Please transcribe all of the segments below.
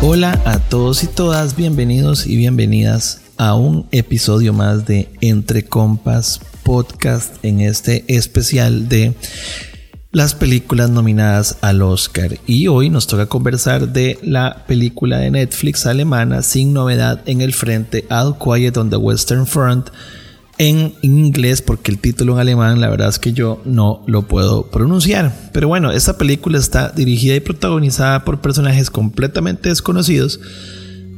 Hola a todos y todas, bienvenidos y bienvenidas a un episodio más de Entre Compas Podcast en este especial de las películas nominadas al Oscar. Y hoy nos toca conversar de la película de Netflix alemana Sin Novedad en el Frente, All Quiet on the Western Front en inglés porque el título en alemán la verdad es que yo no lo puedo pronunciar. Pero bueno, esta película está dirigida y protagonizada por personajes completamente desconocidos.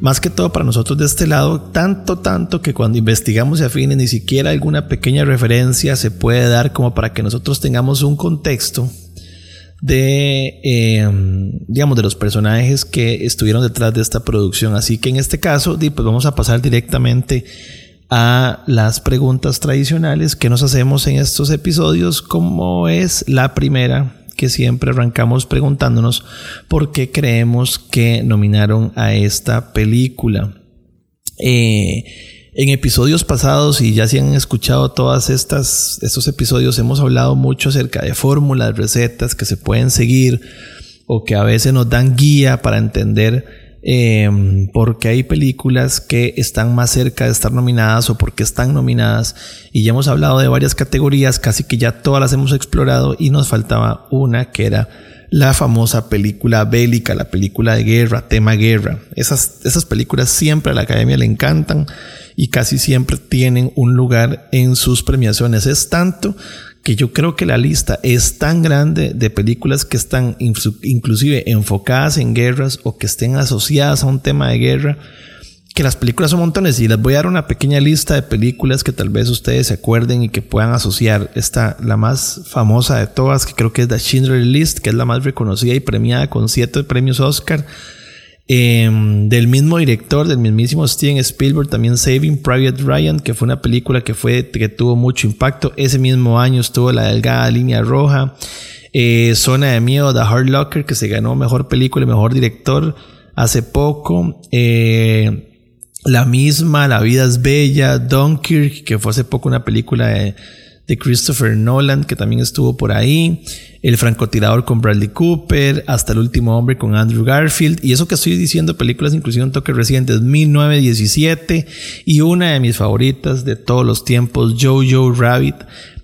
Más que todo para nosotros de este lado, tanto, tanto que cuando investigamos y afines ni siquiera alguna pequeña referencia se puede dar como para que nosotros tengamos un contexto de, em, digamos, de los personajes que estuvieron detrás de esta producción. Así que en este caso, pues vamos a pasar directamente a las preguntas tradicionales que nos hacemos en estos episodios, como es la primera que siempre arrancamos preguntándonos por qué creemos que nominaron a esta película. Eh, en episodios pasados, y ya si han escuchado todas estas, estos episodios, hemos hablado mucho acerca de fórmulas, recetas que se pueden seguir o que a veces nos dan guía para entender Em, porque hay películas que están más cerca de estar nominadas o porque están nominadas y ya hemos hablado de varias categorías, casi que ya todas las hemos explorado y nos faltaba una que era la famosa película bélica, la película de guerra, tema guerra. Esas, esas películas siempre a la academia le encantan y casi siempre tienen un lugar en sus premiaciones. Es tanto que yo creo que la lista es tan grande de películas que están inclusive enfocadas en guerras o que estén asociadas a un tema de guerra, que las películas son montones y les voy a dar una pequeña lista de películas que tal vez ustedes se acuerden y que puedan asociar. Esta, la más famosa de todas, que creo que es The Schindler List, que es la más reconocida y premiada con siete premios Oscar. Em, del mismo director, del mismísimo Steven Spielberg, también Saving Private Ryan, que fue una película que, fue, que tuvo mucho impacto. Ese mismo año estuvo La Delgada Línea Roja, eh, Zona de Miedo, The Hard Locker, que se ganó Mejor Película y Mejor Director hace poco. Eh, la misma, La Vida es Bella, Dunkirk, que fue hace poco una película de de Christopher Nolan, que también estuvo por ahí, El francotirador con Bradley Cooper, Hasta el último hombre con Andrew Garfield, y eso que estoy diciendo, películas inclusive un toque recientes, 1917, y una de mis favoritas de todos los tiempos, Jojo Rabbit,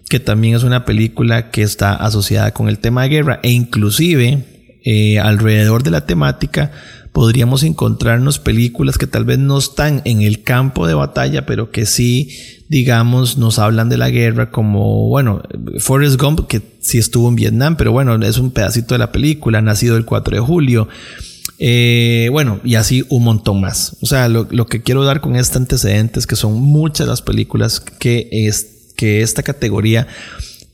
que también es una película que está asociada con el tema de guerra, e inclusive eh, alrededor de la temática, podríamos encontrarnos películas que tal vez no están en el campo de batalla, pero que sí, digamos, nos hablan de la guerra, como, bueno, Forrest Gump, que sí estuvo en Vietnam, pero bueno, es un pedacito de la película, nacido el 4 de julio. Eh, bueno, y así un montón más. O sea, lo, que quiero dar con este antecedente es que son muchas las películas que, es, que esta categoría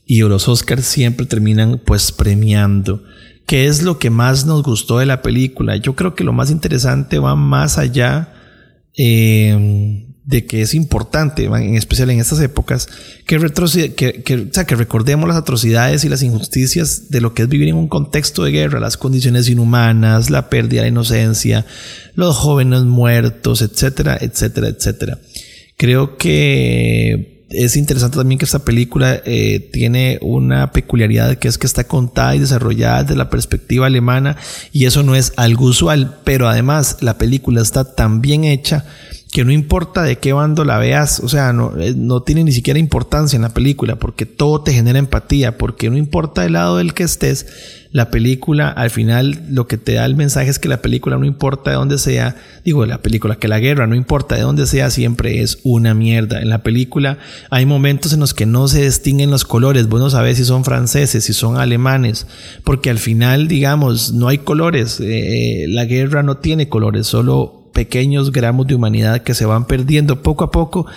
y los Oscars siempre terminan pues premiando. ¿Qué es lo que más nos gustó de la película? Yo creo que lo más interesante va más allá eh, de que es importante, en especial en estas épocas, que, que, que, que recordemos las atrocidades y las injusticias de lo que es vivir en un contexto de guerra, las condiciones inhumanas, la pérdida de inocencia, los jóvenes muertos, etcétera, etcétera, etcétera. Creo que es interesante también que esta película eh, tiene una peculiaridad que es que está contada y desarrollada desde la perspectiva alemana y eso no es algo usual, pero además la película está tan bien hecha que no importa de qué bando la veas, o sea, no, eh, no tiene ni siquiera importancia en la película, porque todo te genera empatía, porque no importa el lado del que estés, la película al final lo que te da el mensaje es que la película no importa de dónde sea, digo, la película, que la guerra no importa de dónde sea, siempre es una mierda. En la película hay momentos en los que no se distinguen los colores, vos no sabes si son franceses, si son alemanes, porque al final, digamos, no hay colores, eh, la guerra no tiene colores, solo pequeños gramos de humanidad que se van perdiendo poco a poco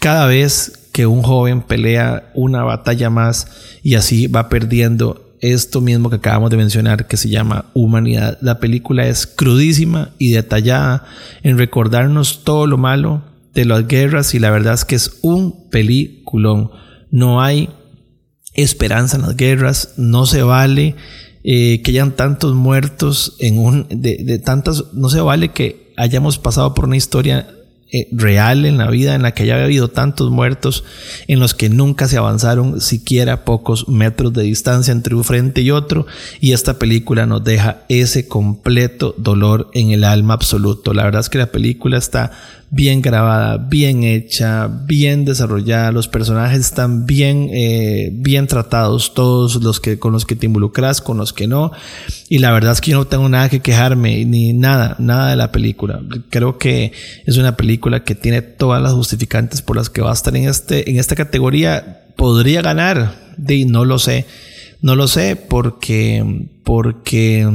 cada vez que un joven pelea una batalla más y así va perdiendo esto mismo que acabamos de mencionar que se llama humanidad. La película es crudísima y detallada en recordarnos todo lo malo de las guerras y la verdad es que es un peliculón. No hay esperanza en las guerras, no se vale eh, que hayan tantos muertos en un de, de tantas, no se vale que hayamos pasado por una historia eh, real en la vida en la que haya habido tantos muertos, en los que nunca se avanzaron siquiera pocos metros de distancia entre un frente y otro, y esta película nos deja ese completo dolor en el alma absoluto. La verdad es que la película está bien grabada, bien hecha, bien desarrollada, los personajes están bien, eh, bien tratados, todos los que, con los que te involucras, con los que no, y la verdad es que yo no tengo nada que quejarme, ni nada, nada de la película. Creo que es una película que tiene todas las justificantes por las que va a estar en este, en esta categoría, podría ganar, de no lo sé, no lo sé porque, porque,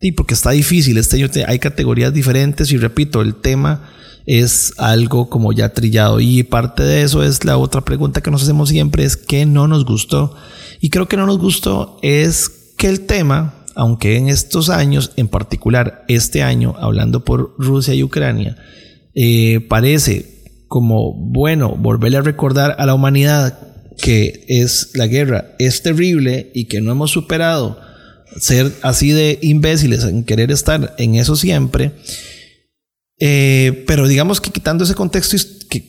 y porque está difícil, este año hay categorías diferentes y repito, el tema es algo como ya trillado. Y parte de eso es la otra pregunta que nos hacemos siempre, es qué no nos gustó. Y creo que no nos gustó es que el tema, aunque en estos años, en particular este año, hablando por Rusia y Ucrania, eh, parece como, bueno, volverle a recordar a la humanidad que es la guerra, es terrible y que no hemos superado ser así de imbéciles en querer estar en eso siempre eh, pero digamos que quitando ese contexto,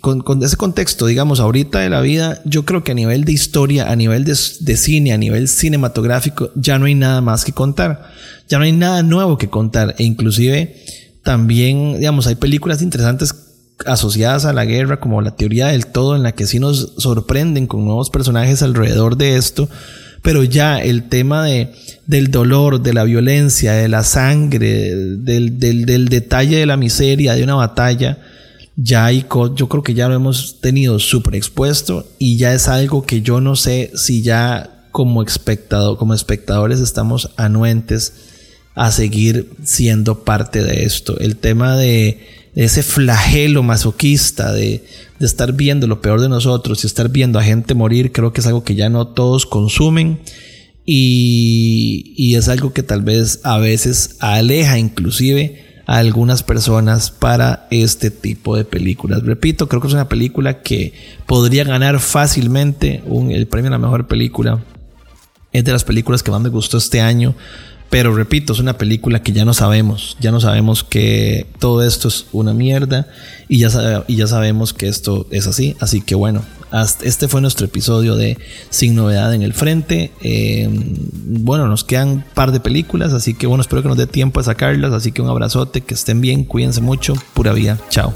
con, ese contexto, digamos, ahorita de la vida, yo creo que a nivel de historia, a nivel de, cine, a nivel cinematográfico, ya no hay nada más que contar. Ya no hay nada nuevo que contar. E inclusive también, digamos, hay películas interesantes asociadas a la guerra, como la teoría del todo, en la que sí nos sorprenden con nuevos personajes alrededor de esto pero ya el tema de, del dolor, de la violencia, de la sangre, del, del, del detalle de la miseria de una batalla, ya hay, yo creo que ya lo hemos tenido súper expuesto y ya es algo que yo no sé si ya como espectador, como espectadores estamos anuentes a seguir siendo parte de esto. El tema de ese flagelo masoquista de, estar viendo lo peor de nosotros y estar viendo a gente morir, creo que es algo que ya no todos consumen y, y es algo que tal vez a veces aleja inclusive a algunas personas para este tipo de películas. Repito, creo que es una película que podría ganar fácilmente el premio a la mejor película. Es de las películas que más me gustó este año. Pero repito, es una película que ya no sabemos. Ya no sabemos que todo esto es una mierda. Y ya, y ya sabemos que esto es así. Así que bueno, este fue nuestro episodio de Sin Novedad en el Frente. Eh, bueno, nos quedan un par de películas. Así que bueno, espero que nos dé tiempo a sacarlas. Así que un abrazote, que estén bien, cuídense mucho. Pura vida. Chao.